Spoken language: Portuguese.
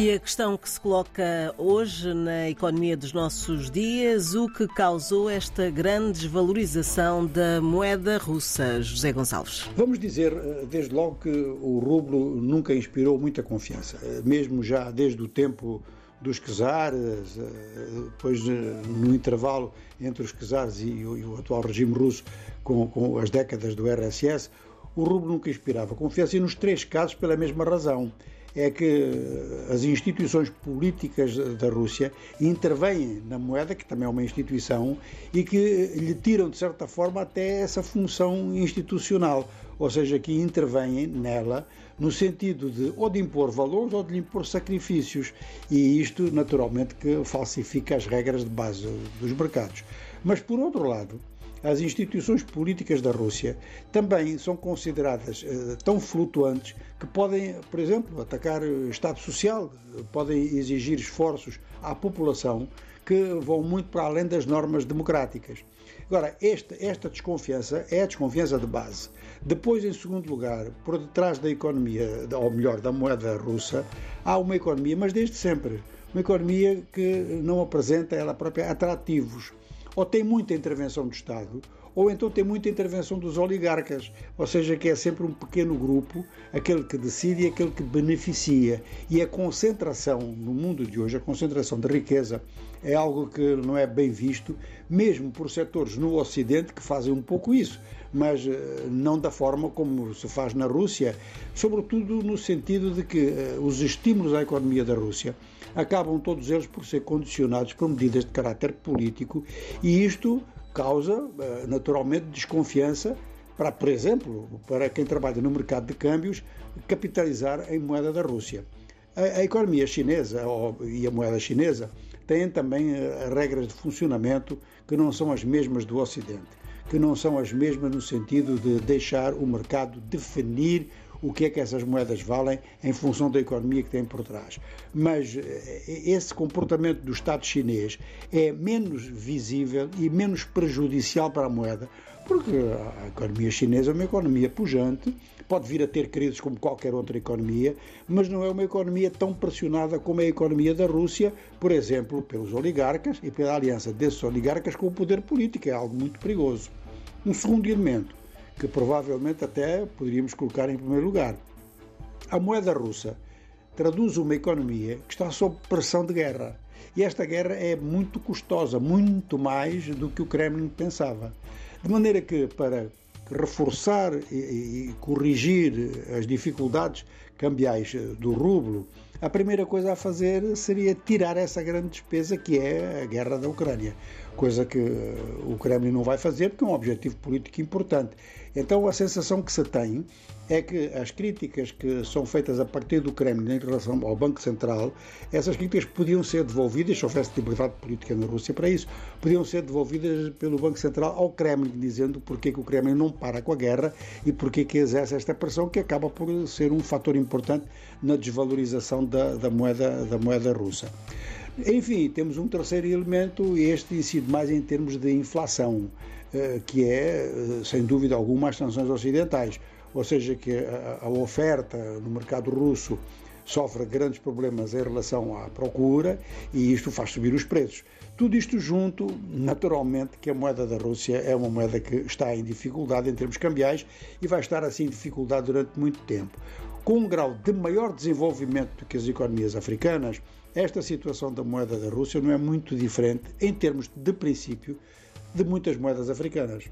E a questão que se coloca hoje na economia dos nossos dias, o que causou esta grande desvalorização da moeda russa, José Gonçalves? Vamos dizer, eh, desde logo, que o rublo nunca inspirou muita confiança, eh, mesmo já desde o tempo dos czares, eh, depois no intervalo entre os czares e o atual regime russo, com, as décadas do RSS, o rublo nunca inspirava confiança e nos três casos pela mesma razão é que as instituições políticas da Rússia intervêm na moeda, que também é uma instituição, e que lhe tiram, de certa forma, até essa função institucional, ou seja, que intervêm nela no sentido de ou de impor valores ou de impor sacrifícios, e isto, naturalmente, que falsifica as regras de base dos mercados. Mas, por outro lado, as instituições políticas da Rússia também são consideradas uh, tão flutuantes que podem, por exemplo, atacar o Estado Social, podem exigir esforços à população que vão muito para além das normas democráticas. Agora, esta, esta desconfiança é a desconfiança de base. Depois, em segundo lugar, por detrás da economia, ou melhor, da moeda russa, há uma economia, mas desde sempre, uma economia que não apresenta ela própria atrativos ou tem muita intervenção do Estado, ou então tem muita intervenção dos oligarcas, ou seja, que é sempre um pequeno grupo, aquele que decide e aquele que beneficia. E a concentração, no mundo de hoje, a concentração de riqueza é algo que não é bem visto, mesmo por setores no Ocidente que fazem um pouco isso, mas eh, não da forma como se faz na Rússia, sobretudo no sentido de que eh, os estímulos à economia da Rússia acabam todos eles por ser condicionados por medidas de caráter político e isto causa, eh, naturalmente, desconfiança para, por exemplo, para quem trabalha no mercado de câmbios, capitalizar em moeda da Rússia. A, a economia chinesa ou, e a moeda chinesa têm também uh, regras de funcionamento que não são as mesmas do Ocidente, que não são as mesmas no sentido de deixar o mercado definir o que é que essas moedas valem em função da economia que tem por trás. Mas eh, esse comportamento do Estado chinês é menos visível e menos prejudicial para a moeda, porque a economia chinesa é uma economia pujante, pode vir a ter crises como qualquer outra economia, mas não é uma economia tão pressionada como é a economia da Rússia, por exemplo, pelos oligarcas e pela aliança desses oligarcas com o poder político, é algo muito perigoso. Um segundo elemento, que provavelmente até poderíamos colocar em primeiro lugar. A moeda russa traduz uma economia que está sob pressão de guerra. E esta guerra é muito custosa, muito mais do que o Kremlin pensava. De maneira que, para reforçar e, corrigir as dificuldades cambiais do rublo, a primeira coisa a fazer seria tirar essa grande despesa que é a guerra da Ucrânia, coisa que o Kremlin não vai fazer porque é um objetivo político importante. Então a sensação que se tem é que as críticas que são feitas a partir do Kremlin em relação ao Banco Central, essas críticas podiam ser devolvidas, se houvesse liberdade política na Rússia para isso, podiam ser devolvidas pelo Banco Central ao Kremlin, dizendo porque que o Kremlin não para com a guerra e porque que exerce esta pressão que acaba por ser um fator importante na desvalorização da, da, moeda, da moeda russa. Enfim, temos um terceiro elemento, este incide mais em termos de inflação, eh, que é, eh, sem dúvida alguma, as sanções ocidentais ou seja, que a oferta no mercado russo sofre grandes problemas em relação à procura e isto faz subir os preços. Tudo isto junto, naturalmente, que a moeda da Rússia é uma moeda que está em dificuldade em termos cambiais e vai estar assim em dificuldade durante muito tempo. Com um grau de maior desenvolvimento do que as economias africanas, esta situação da moeda da Rússia não é muito diferente, em termos de princípio, de muitas moedas africanas.